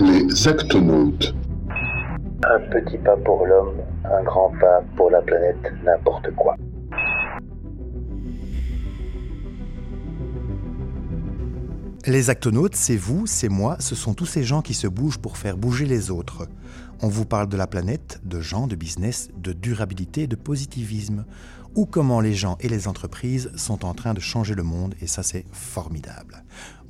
Les actonautes. Un petit pas pour l'homme, un grand pas pour la planète, n'importe quoi. Les actonautes, c'est vous, c'est moi, ce sont tous ces gens qui se bougent pour faire bouger les autres. On vous parle de la planète, de gens, de business, de durabilité, de positivisme, ou comment les gens et les entreprises sont en train de changer le monde, et ça c'est formidable.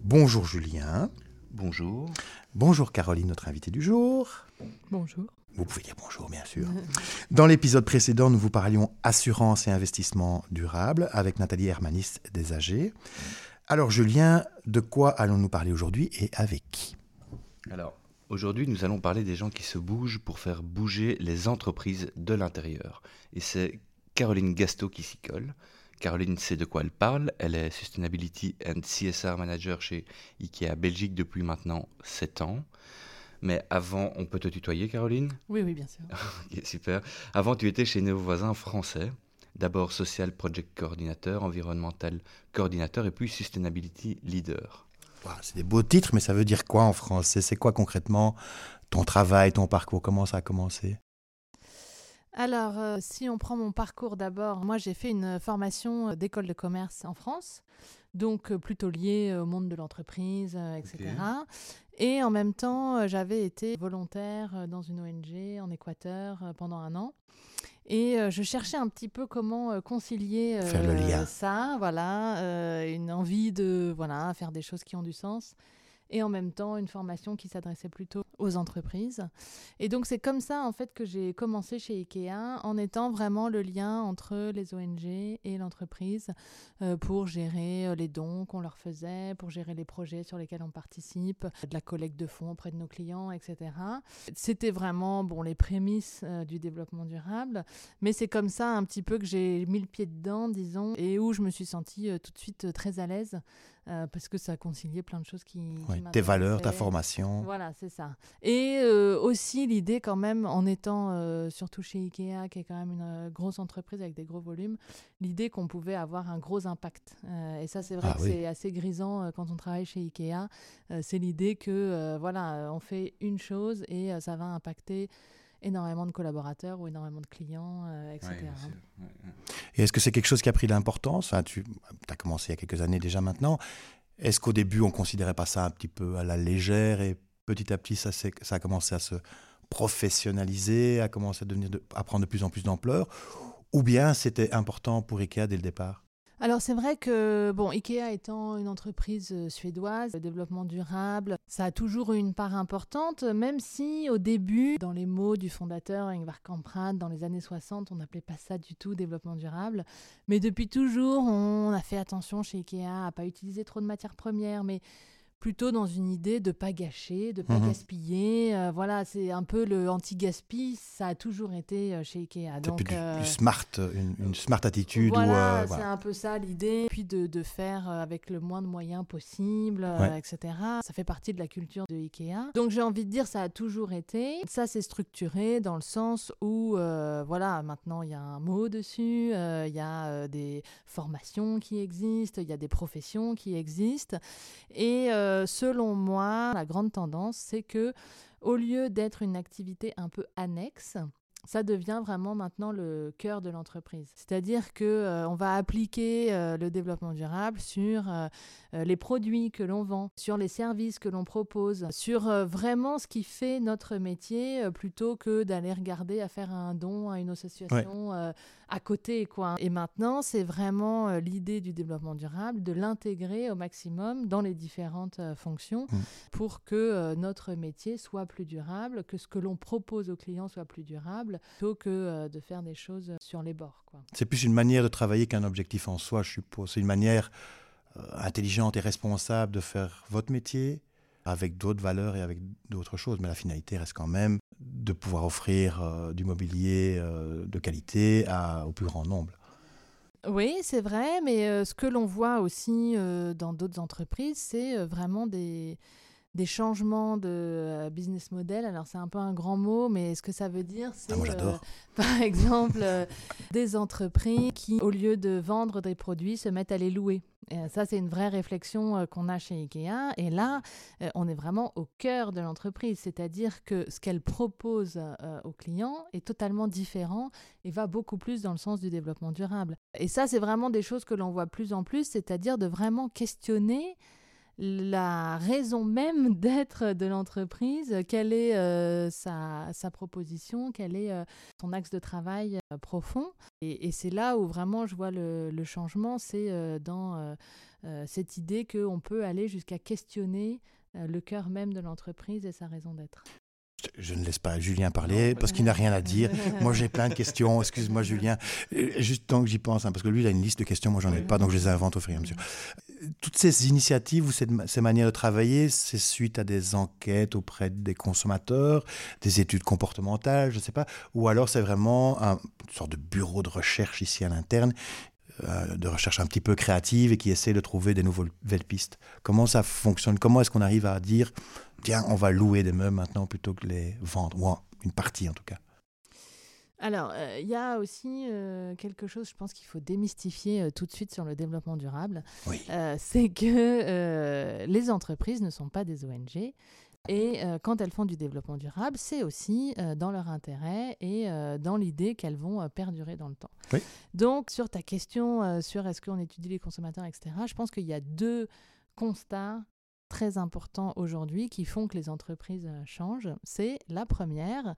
Bonjour Julien. Bonjour. Bonjour Caroline, notre invitée du jour. Bonjour. Vous pouvez dire bonjour, bien sûr. Dans l'épisode précédent, nous vous parlions assurance et investissement durable avec Nathalie Hermanis des AG. Alors Julien, de quoi allons-nous parler aujourd'hui et avec qui? Alors, aujourd'hui, nous allons parler des gens qui se bougent pour faire bouger les entreprises de l'intérieur. Et c'est Caroline Gasto qui s'y colle. Caroline sait de quoi elle parle. Elle est Sustainability and CSR Manager chez IKEA Belgique depuis maintenant 7 ans. Mais avant, on peut te tutoyer, Caroline? Oui, oui, bien sûr. Ok, super. Avant, tu étais chez nos voisins français. D'abord Social Project Coordinateur, Environnemental Coordinateur et puis Sustainability Leader. Ouah, C'est des beaux titres, mais ça veut dire quoi en français? C'est quoi concrètement ton travail, ton parcours? Comment ça a commencé? Alors, euh, si on prend mon parcours d'abord, moi j'ai fait une formation euh, d'école de commerce en France, donc euh, plutôt liée au monde de l'entreprise, euh, etc. Et en même temps, euh, j'avais été volontaire euh, dans une ONG en Équateur euh, pendant un an. Et euh, je cherchais un petit peu comment euh, concilier ça, voilà, euh, une envie de voilà faire des choses qui ont du sens, et en même temps une formation qui s'adressait plutôt aux entreprises. Et donc c'est comme ça en fait que j'ai commencé chez Ikea en étant vraiment le lien entre les ONG et l'entreprise euh, pour gérer euh, les dons qu'on leur faisait, pour gérer les projets sur lesquels on participe, de la collecte de fonds auprès de nos clients, etc. C'était vraiment bon les prémices euh, du développement durable, mais c'est comme ça un petit peu que j'ai mis le pied dedans, disons, et où je me suis sentie tout de suite très à l'aise euh, parce que ça conciliait plein de choses qui, qui Ouais, Tes valeurs, ta formation. Voilà, c'est ça. Et euh, aussi l'idée quand même, en étant euh, surtout chez Ikea, qui est quand même une grosse entreprise avec des gros volumes, l'idée qu'on pouvait avoir un gros impact. Et ça, c'est vrai Ah que oui. c'est assez grisant quand on travaille chez Ikea. C'est l'idée que, voilà, on fait une chose et ça va impacter énormément de collaborateurs ou énormément de clients, euh, etc. Et est-ce que c'est quelque chose qui a pris de l'importance? Enfin, Tu as commencé il y a quelques années déjà maintenant. Est-ce qu'au début, on considérait pas ça un petit peu à la légère et petit à petit, ça, s'est- ça a commencé à se professionnaliser, à commencer à, devenir de- à prendre de plus en plus d'ampleur? Ou bien c'était important pour Ikea dès le départ? Alors c'est vrai que bon, Ikea étant une entreprise euh, suédoise, le développement durable, ça a toujours eu une part importante, même si au début, dans les mots du fondateur Ingvar Kamprad, dans les années 60, on n'appelait pas ça du tout développement durable. Mais depuis toujours, on a fait attention chez Ikea à pas utiliser trop de matières premières, mais plutôt dans une idée de pas gâcher, de pas Mhm. gaspiller. Euh, voilà, c'est un peu le anti-gaspi, ça a toujours été euh, chez Ikea. C'est Donc, plus euh, du smart, une, une smart attitude voilà, c'est voilà. un peu ça l'idée. Puis de, de faire avec le moins de moyens possible, Ouais. etc. Ça fait partie de la culture de Ikea. Donc j'ai envie de dire, ça a toujours été. Ça s'est structuré dans le sens où, voilà, maintenant il y a un mot dessus, il y a des formations qui existent, il y a des professions qui existent. Et euh, selon moi, la grande tendance, c'est que au lieu d'être une activité un peu annexe, ça devient vraiment maintenant le cœur de l'entreprise. C'est-à-dire que euh, on va appliquer euh, le développement durable sur euh, les produits que l'on vend, sur les services que l'on propose, sur vraiment ce qui fait notre métier, plutôt que d'aller regarder à faire un don à une association à côté, quoi. Et maintenant, c'est vraiment euh, l'idée du développement durable de l'intégrer au maximum dans les différentes euh, fonctions Mm. pour que euh, notre métier soit plus durable, que ce que l'on propose aux clients soit plus durable, plutôt que de faire des choses sur les bords. C'est plus une manière de travailler qu'un objectif en soi, je suppose. C'est une manière intelligente et responsable de faire votre métier avec d'autres valeurs et avec d'autres choses. Mais la finalité reste quand même de pouvoir offrir euh, du mobilier euh, de qualité au plus grand nombre. Oui, c'est vrai, mais euh, ce que l'on voit aussi dans d'autres entreprises, c'est vraiment des, des changements de euh, business model. Alors c'est un peu un grand mot, mais ce que ça veut dire, c'est Ah, euh, par exemple euh, des entreprises qui, au lieu de vendre des produits, se mettent à les louer. ça, c'est une vraie réflexion qu'on a chez IKEA. Et là, on est vraiment au cœur de l'entreprise, c'est-à-dire que ce qu'elle propose aux clients est totalement différent et va beaucoup plus dans le sens du développement durable. Et ça, c'est vraiment des choses que l'on voit plus en plus, c'est-à-dire de vraiment questionner la raison même d'être de l'entreprise, quelle est euh, sa, proposition, quel est euh, son axe de travail euh, profond. Et, c'est là où vraiment je vois le, le changement, c'est dans cette idée qu'on peut aller jusqu'à questionner le cœur même de l'entreprise et sa raison d'être. Je ne laisse pas Julien parler parce qu'il n'a rien à dire. moi, j'ai plein de questions. Excuse-moi, Julien. Juste tant que j'y pense, hein, parce que lui, il a une liste de questions, moi, j'en ai pas, donc je les invente au fur et à mesure. Toutes ces initiatives ou ces manières de travailler, c'est suite à des enquêtes auprès des consommateurs, des études comportementales, je ne sais pas, ou alors c'est vraiment un, une sorte de bureau de recherche ici à l'interne euh, de recherche un petit peu créative et qui essaie de trouver des nouvelles pistes. Comment ça fonctionne? Comment est-ce qu'on arrive à dire, tiens, on va louer des meubles maintenant plutôt que les vendre, ou une partie en tout cas? Alors, euh, il y a aussi euh, quelque chose, je pense qu'il faut démystifier tout de suite sur le développement durable. c'est que les entreprises ne sont pas des ONG. Et euh, quand elles font du développement durable, c'est aussi euh, dans leur intérêt et euh, dans l'idée qu'elles vont perdurer dans le temps. Donc, sur ta question sur est-ce qu'on étudie les consommateurs, etc., je pense qu'il y a deux constats très importants aujourd'hui qui font que les entreprises changent. C'est la première,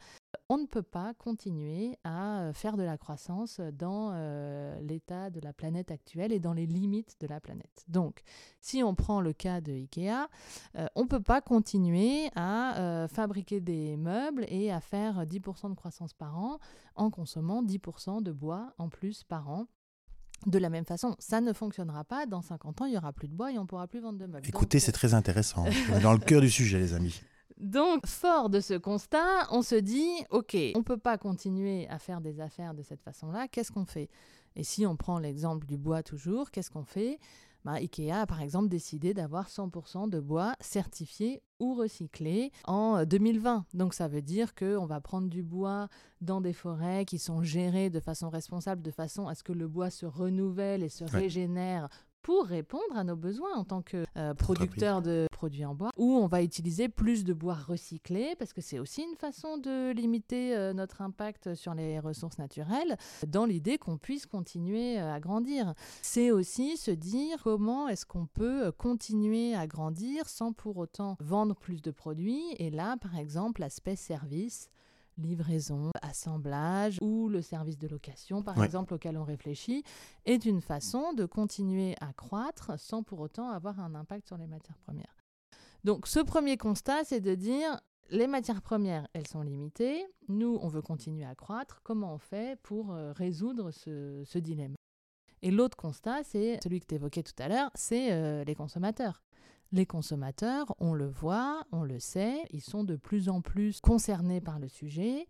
on ne peut pas continuer à euh, faire de la croissance dans euh, l'état de la planète actuelle et dans les limites de la planète. Donc, si on prend le cas de IKEA, euh, on ne peut pas continuer à fabriquer des meubles et à faire 10% de croissance par an en consommant 10% de bois en plus par an. De la même façon, ça ne fonctionnera pas. Dans 50 ans, il n'y aura plus de bois et on ne pourra plus vendre de meubles. Écoutez, c'est très intéressant. dans le cœur du sujet, les amis. Donc, fort de ce constat, on se dit, OK, on ne peut pas continuer à faire des affaires de cette façon-là, qu'est-ce qu'on fait? Et si on prend l'exemple du bois toujours, qu'est-ce qu'on fait? Bah, Ikea a par exemple décidé d'avoir 100% de bois certifié ou recyclé en 2020. Donc ça veut dire qu'on va prendre du bois dans des forêts qui sont gérées de façon responsable, de façon à ce que le bois se renouvelle et se régénère pour répondre à nos besoins en tant que euh, producteur de produits en bois, où on va utiliser plus de bois recyclé, parce que c'est aussi une façon de limiter euh, notre impact sur les ressources naturelles, dans l'idée qu'on puisse continuer euh, à grandir. C'est aussi se dire comment est-ce qu'on peut continuer à grandir sans pour autant vendre plus de produits. Et là, par exemple, l'aspect service livraison, assemblage ou le service de location, par exemple, auquel on réfléchit, est une façon de continuer à croître sans pour autant avoir un impact sur les matières premières. Donc ce premier constat, c'est de dire les matières premières, elles sont limitées, nous, on veut continuer à croître, comment on fait pour euh, résoudre ce, dilemme? Et l'autre constat, c'est celui que tu évoquais tout à l'heure, c'est euh, les consommateurs. Les consommateurs, on le voit, on le sait, ils sont de plus en plus concernés par le sujet.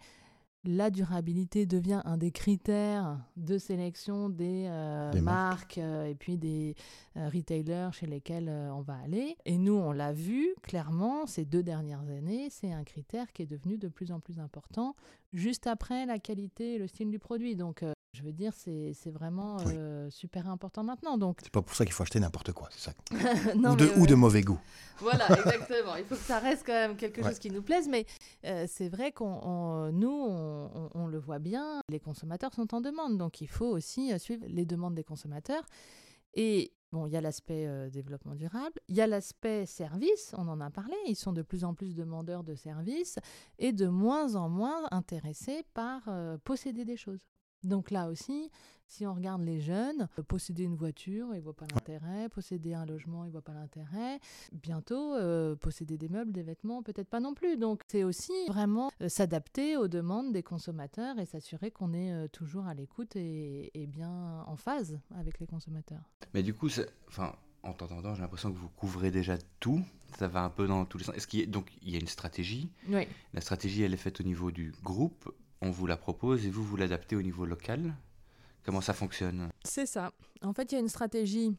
La durabilité devient un des critères de sélection des, euh, marques, euh, et puis des euh, retailers chez lesquels on va aller. Et nous, on l'a vu clairement ces deux dernières années, c'est un critère qui est devenu de plus en plus important juste après la qualité et le style du produit. Donc je veux dire, c'est vraiment euh, super important maintenant. Donc... C'est pas pour ça qu'il faut acheter n'importe quoi, c'est ça ou, de, ou, de, mauvais goût. Voilà, exactement. Il faut que ça reste quand même quelque chose qui nous plaise. Mais euh, c'est vrai qu'on nous, on, on, le voit bien, les consommateurs sont en demande. Donc il faut aussi euh, suivre les demandes des consommateurs. Et bon, il y a l'aspect développement durable, il y a l'aspect service, on en a parlé. Ils sont de plus en plus demandeurs de services et de moins en moins intéressés par posséder des choses. Donc là aussi, si on regarde les jeunes, euh, posséder une voiture, ils ne voient pas l'intérêt, posséder un logement, ils ne voient pas l'intérêt. Bientôt, euh, posséder des meubles, des vêtements, peut-être pas non plus. Donc c'est aussi vraiment euh, s'adapter aux demandes des consommateurs et s'assurer qu'on est toujours à l'écoute et, bien en phase avec les consommateurs. Mais du coup, enfin, en t'entendant, j'ai l'impression que vous couvrez déjà tout. Ça va un peu dans tous les sens. Est-ce qu'il y a, donc il y a une stratégie Oui. La stratégie, elle est faite au niveau du groupe on vous la propose et vous, vous l'adaptez au niveau local Comment ça fonctionne? C'est ça. En fait, il y a une stratégie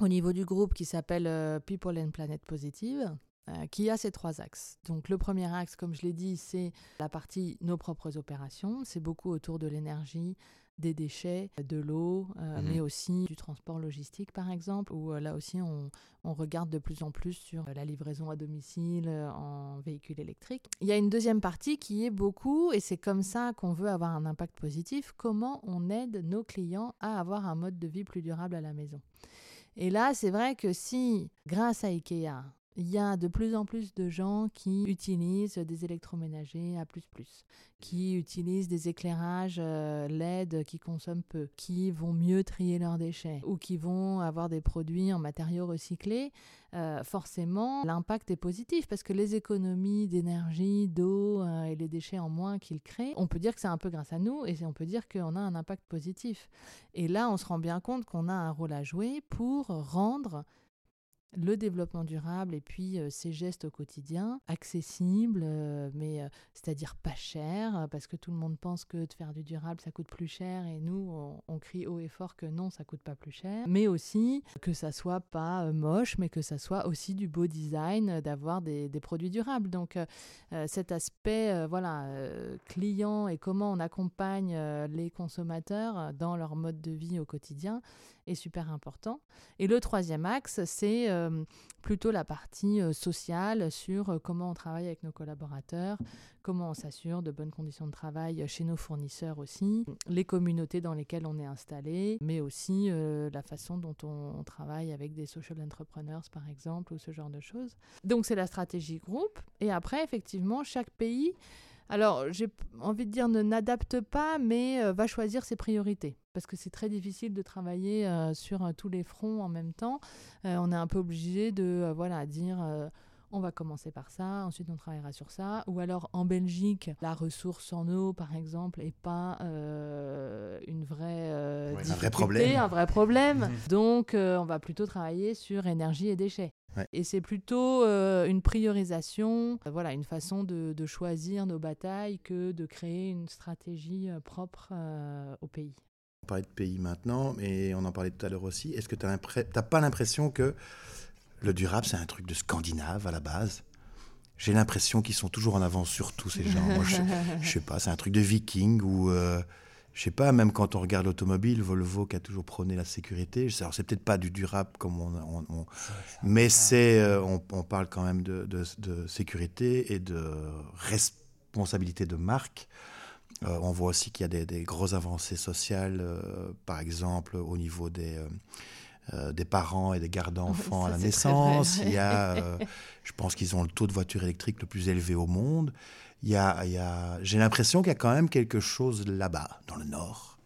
au niveau du groupe qui s'appelle euh, People and Planet Positive, euh, qui a ces trois axes. Donc le premier axe, comme je l'ai dit, c'est la partie nos propres opérations. C'est beaucoup autour de l'énergie, des déchets, de l'eau, euh, mais aussi du transport logistique par exemple, où euh, là aussi on, on regarde de plus en plus sur euh, la livraison à domicile en véhicule électrique. Il y a une deuxième partie qui est beaucoup, et c'est comme ça qu'on veut avoir un impact positif, comment on aide nos clients à avoir un mode de vie plus durable à la maison. Et là, c'est vrai que si, grâce à IKEA, il y a de plus en plus de gens qui utilisent des électroménagers à plus plus, qui utilisent des éclairages euh, LED qui consomment peu, qui vont mieux trier leurs déchets ou qui vont avoir des produits en matériaux recyclés, euh, forcément l'impact est positif parce que les économies d'énergie, d'eau euh, et les déchets en moins qu'ils créent, on peut dire que c'est un peu grâce à nous et on peut dire qu'on a un impact positif. Et là, on se rend bien compte qu'on a un rôle à jouer pour rendre le développement durable et puis euh, ces gestes au quotidien accessibles, euh, mais euh, c'est-à-dire pas cher, euh, parce que tout le monde pense que de faire du durable ça coûte plus cher et nous on, crie haut et fort que non ça coûte pas plus cher, mais aussi que ça soit pas moche, mais que ça soit aussi du beau design, d'avoir des, des produits durables. Donc cet aspect voilà client et comment on accompagne les consommateurs dans leur mode de vie au quotidien est super important. Et le troisième axe, c'est euh, plutôt la partie euh, sociale sur euh, comment on travaille avec nos collaborateurs, comment on s'assure de bonnes conditions de travail chez nos fournisseurs aussi, les communautés dans lesquelles on est installé, mais aussi la façon dont on, on travaille avec des social entrepreneurs par exemple ou ce genre de choses. Donc c'est la stratégie groupe. Et après, effectivement, chaque pays alors, j'ai envie de dire ne n'adapte pas, mais euh, va choisir ses priorités. Parce que c'est très difficile de travailler euh, sur euh, tous les fronts en même temps. On est un peu obligé de voilà, dire on va commencer par ça, ensuite on travaillera sur ça. Ou alors en Belgique, la ressource en eau, par exemple, n'est pas euh, une vraie, euh, Ouais, un vrai problème. un vrai problème. Donc, euh, on va plutôt travailler sur énergie et déchets. Ouais. Et c'est plutôt euh, une priorisation, euh, voilà, une façon de, de choisir nos batailles que de créer une stratégie euh, propre au pays. On parlait de pays maintenant, mais on en parlait tout à l'heure aussi. Est-ce que tu n'as pas l'impression que le durable, c'est un truc de scandinave à la base J'ai l'impression qu'ils sont toujours en avance sur tous ces gens. Moi, je, je sais pas, c'est un truc de viking ou. euh, je sais pas, même quand on regarde l'automobile, Volvo qui a toujours prôné la sécurité, alors c'est peut-être pas du durable comme on, on- on- mais c'est, euh, on, on parle quand même de, de- de sécurité et de responsabilité de marque. Euh, on voit aussi qu'il y a des, des grosses avancées sociales, euh, par exemple au niveau des, euh, des parents et des gardes d'enfants à la naissance. Il y a, euh, je pense qu'ils ont le taux de voiture électrique le plus élevé au monde. Il y a, il y a, j'ai l'impression qu'il y a quand même quelque chose là-bas, dans le Nord,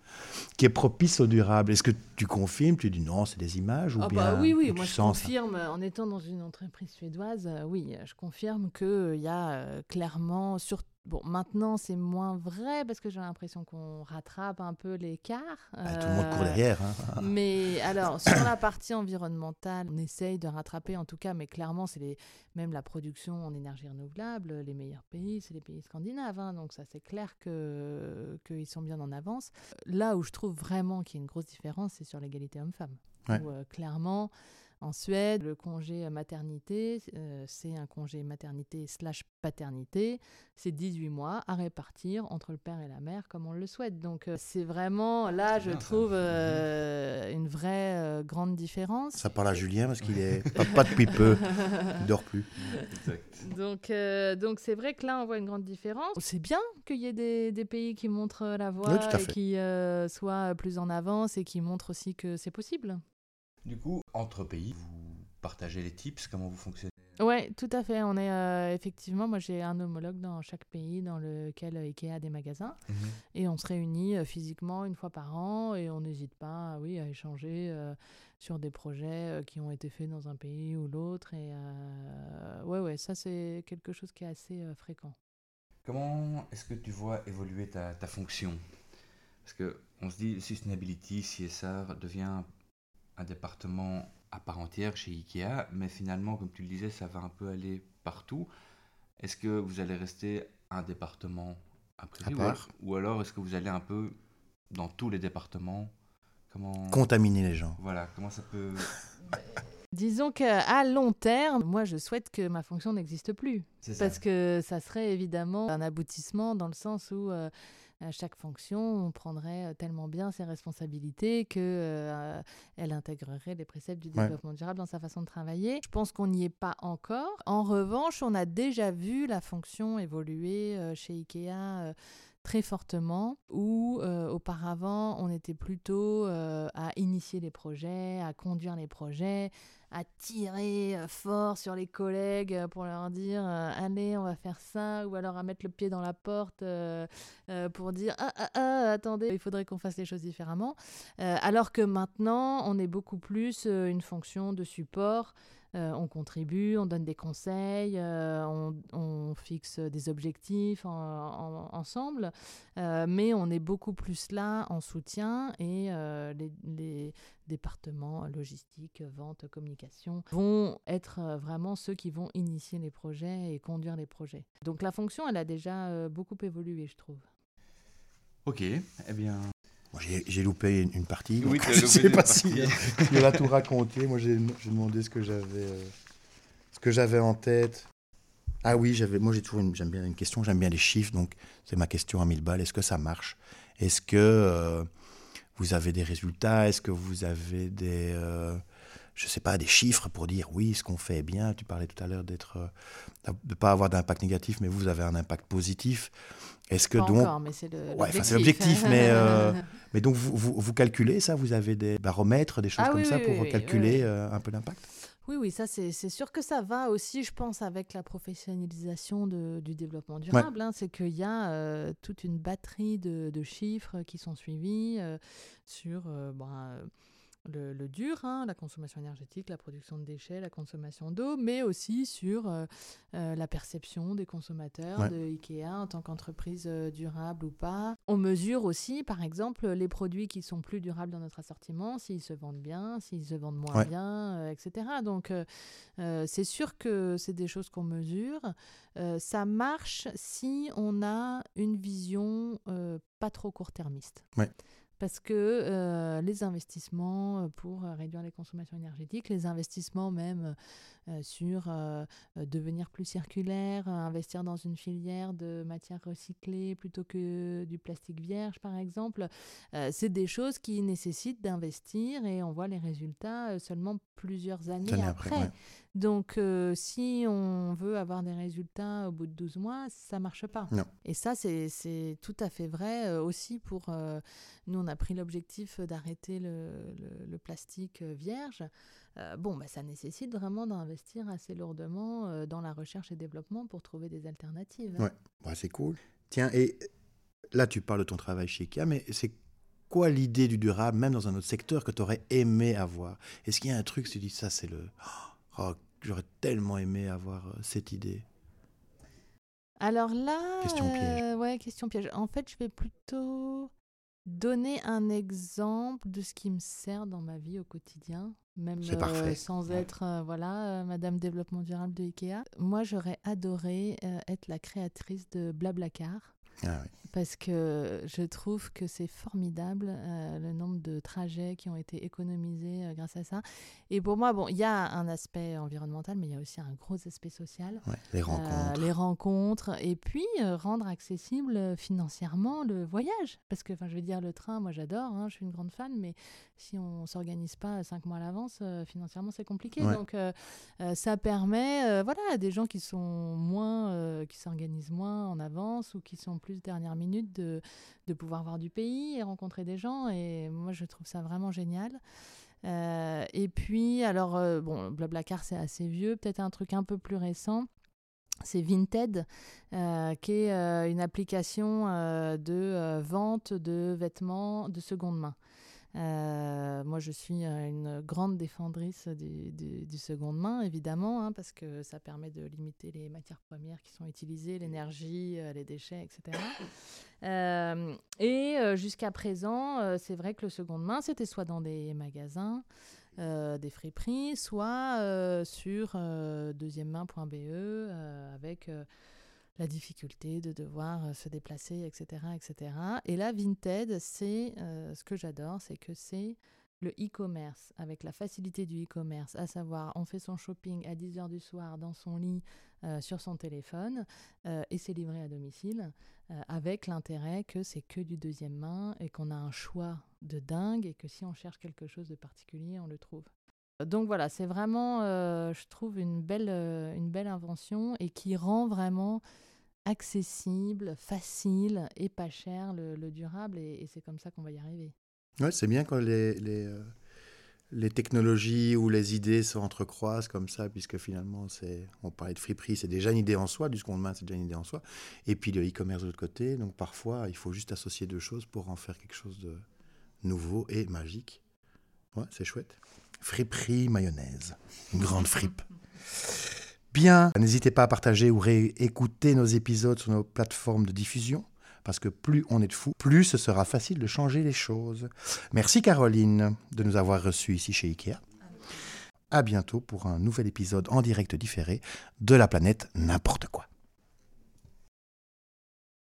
qui est propice au durable. Est-ce que tu confirmes Tu dis non, c'est des images ou Ah bien bah oui, oui, moi je ça confirme, en étant dans une entreprise suédoise, euh, oui, je confirme qu'il y a clairement, sur... bon, maintenant c'est moins vrai parce que j'ai l'impression qu'on rattrape un peu l'écart. Ah, Tout le monde court Euh, derrière. hein. Mais alors, sur la partie environnementale, on essaye de rattraper en tout cas, mais clairement, c'est les... même la production en énergie renouvelable, les meilleurs pays, c'est les pays scandinaves. hein, donc ça, c'est clair que qu'ils sont bien en avance. Là où je trouve vraiment qu'il y a une grosse différence, c'est sur l'égalité homme-femme. Ouais. Où, euh, clairement, en Suède, le congé maternité, euh, c'est un congé maternité slash paternité. C'est 18 mois à répartir entre le père et la mère comme on le souhaite. Donc euh, c'est vraiment, là, C'est je bien, trouve euh, une vraie euh, grande différence. Ça parle à Julien parce qu'il est papa depuis peu, il dort plus. Donc, euh, donc c'est vrai que là, on voit une grande différence. C'est bien qu'il y ait des, des pays qui montrent la voie Oui, et qui euh, soient plus en avance et qui montrent aussi que c'est possible. Du coup, entre pays, vous partagez les tips, comment vous fonctionnez? Ouais, tout à fait. On est euh, effectivement, moi j'ai un homologue dans chaque pays dans lequel euh, Ikea a des magasins. Et on se réunit euh, physiquement une fois par an et on n'hésite pas, oui, à échanger euh, sur des projets qui ont été faits dans un pays ou l'autre. Et ouais, ouais, ça c'est quelque chose qui est assez fréquent. Comment est-ce que tu vois évoluer ta, ta fonction? Parce que on se dit sustainability, CSR devient un département à part entière chez Ikea, mais finalement, comme tu le disais, ça va un peu aller partout. Est-ce que vous allez rester un département à part. ou alors est-ce que vous allez un peu dans tous les départements? Comment Contaminer les gens. voilà, comment ça peut Disons qu'à long terme, moi je souhaite que ma fonction n'existe plus. Parce que ça serait évidemment un aboutissement dans le sens où euh, chaque fonction, on prendrait tellement bien ses responsabilités que elle intégrerait les préceptes du développement durable dans sa façon de travailler. Je pense qu'on n'y est pas encore. En revanche, on a déjà vu la fonction évoluer chez Ikea très fortement, où euh, auparavant on était plutôt euh, à initier les projets, à conduire les projets, à tirer euh, fort sur les collègues pour leur dire allez on va faire ça, ou alors à mettre le pied dans la porte pour dire ah, ah, ah attendez il faudrait qu'on fasse les choses différemment, alors que maintenant on est beaucoup plus une fonction de support. Euh, on contribue, on donne des conseils, euh, on, fixe des objectifs ensemble, euh, mais on est beaucoup plus là en soutien et les, départements logistique, vente, communication vont être vraiment ceux qui vont initier les projets et conduire les projets. Donc la fonction, elle a déjà beaucoup évolué, je trouve. Ok, eh bien, j'ai loupé une, partie. Oui, je ne sais pas si il a tout raconté. Moi, j'ai demandé ce que j'avais euh, ce que j'avais en tête. Ah oui, j'avais. Moi, j'ai toujours j'aime bien une question. J'aime bien les chiffres, donc c'est ma question à 1000 balles. Est-ce que ça marche? Est-ce que euh, vous avez des résultats? Est-ce que vous avez des euh, je sais pas, des chiffres pour dire oui, ce qu'on fait est bien. Tu parlais tout à l'heure d'être, de ne pas avoir d'impact négatif, mais vous avez un impact positif. Est-ce que donc. Encore, mais c'est l'objectif. mais, euh, mais donc, vous, vous, calculez ça Vous avez des baromètres, des choses ah comme ça pour calculer euh, un peu l'impact? Oui, oui, ça c'est sûr que ça va aussi, je pense, avec la professionnalisation de, du développement durable. Hein. c'est qu'il y a euh, toute une batterie de, de, chiffres qui sont suivis sur ben, le, dur, hein, la consommation énergétique, la production de déchets, la consommation d'eau, mais aussi sur euh, euh, la perception des consommateurs de Ikea en tant qu'entreprise euh, durable ou pas. On mesure aussi, par exemple, les produits qui sont plus durables dans notre assortiment, s'ils se vendent bien, s'ils se vendent moins bien, etc. Donc, c'est sûr que c'est des choses qu'on mesure. ça marche si on a une vision pas trop court-termiste. Ouais parce que euh, les investissements euh, pour euh, réduire les consommations énergétiques, les investissements même sur devenir plus circulaire, investir dans une filière de matières recyclées plutôt que du plastique vierge par exemple, c'est des choses qui nécessitent d'investir et on voit les résultats seulement plusieurs années après. Donc, si on veut avoir des résultats au bout de 12 mois, ça marche pas. Et ça, c'est tout à fait vrai aussi pour nous, on a pris l'objectif d'arrêter le, plastique euh, vierge. Euh, bon, bah, ça nécessite vraiment d'investir assez lourdement euh, dans la recherche et développement pour trouver des alternatives. Ouais, c'est cool. Tiens, et là, tu parles de ton travail chez IKEA, mais c'est quoi l'idée du durable, même dans un autre secteur, que tu aurais aimé avoir? Est-ce qu'il y a un truc, tu dis ça, c'est le. Oh, j'aurais tellement aimé avoir cette idée? Alors là. Question piège. ouais, question piège. En fait, je vais plutôt donner un exemple de ce qui me sert dans ma vie au quotidien, même euh, sans être euh, voilà euh, Madame Développement Durable de Ikea. Moi, j'aurais adoré être la créatrice de Blablacar. Ah Parce que je trouve que c'est formidable euh, le nombre de trajets qui ont été économisés euh, grâce à ça. Et pour moi, bon, il y a un aspect environnemental, mais il y a aussi un gros aspect social. les euh, rencontres. les rencontres. Et puis, rendre accessible financièrement le voyage. Parce que, enfin, je veux dire, le train, moi j'adore, hein, je suis une grande fan, mais si on ne s'organise pas cinq mois à l'avance, financièrement, c'est compliqué. Donc, ça permet, voilà, à des gens qui sont moins, qui s'organisent moins en avance ou qui sont plus dernière minute de, de pouvoir voir du pays et rencontrer des gens. Et moi, je trouve ça vraiment génial. Euh, et puis, alors, euh, bon, Blablacar, c'est assez vieux. Peut-être un truc un peu plus récent. C'est Vinted, euh, qui est une application de vente de vêtements de seconde main. Euh, moi, je suis euh, une grande défendrice du, du, seconde main, évidemment, hein, parce que ça permet de limiter les matières premières qui sont utilisées, l'énergie, euh, les déchets, etc. et jusqu'à présent, c'est vrai que le seconde main, c'était soit dans des magasins, des friperies, soit sur deuxièmemain.be avec la difficulté de devoir euh, se déplacer, etc. etc. Et là, Vinted, c'est euh, ce que j'adore, c'est que c'est le e-commerce, avec la facilité du e-commerce, à savoir on fait son shopping à 10h du soir dans son lit euh, sur son téléphone et c'est livré à domicile, avec l'intérêt que c'est que du deuxième main et qu'on a un choix de dingue et que si on cherche quelque chose de particulier, on le trouve. Donc voilà, c'est vraiment, je trouve, une belle, une belle invention et qui rend vraiment accessible, facile et pas cher le, durable et c'est comme ça qu'on va y arriver. Ouais, c'est bien quand les, euh, les, technologies ou les idées se entrecroisent comme ça, puisque finalement, c'est, on parlait de friperie, c'est déjà une idée en soi, du seconde main, c'est déjà une idée en soi. Et puis le e-commerce de l'autre côté. Donc parfois, il faut juste associer deux choses pour en faire quelque chose de nouveau et magique. Ouais, c'est chouette. Friperie mayonnaise. Une grande fripe. Bien, n'hésitez pas à partager ou réécouter nos épisodes sur nos plateformes de diffusion parce que plus on est de fous, plus ce sera facile de changer les choses. Merci Caroline de nous avoir reçus ici chez Ikea. À bientôt pour un nouvel épisode en direct différé de la planète n'importe quoi.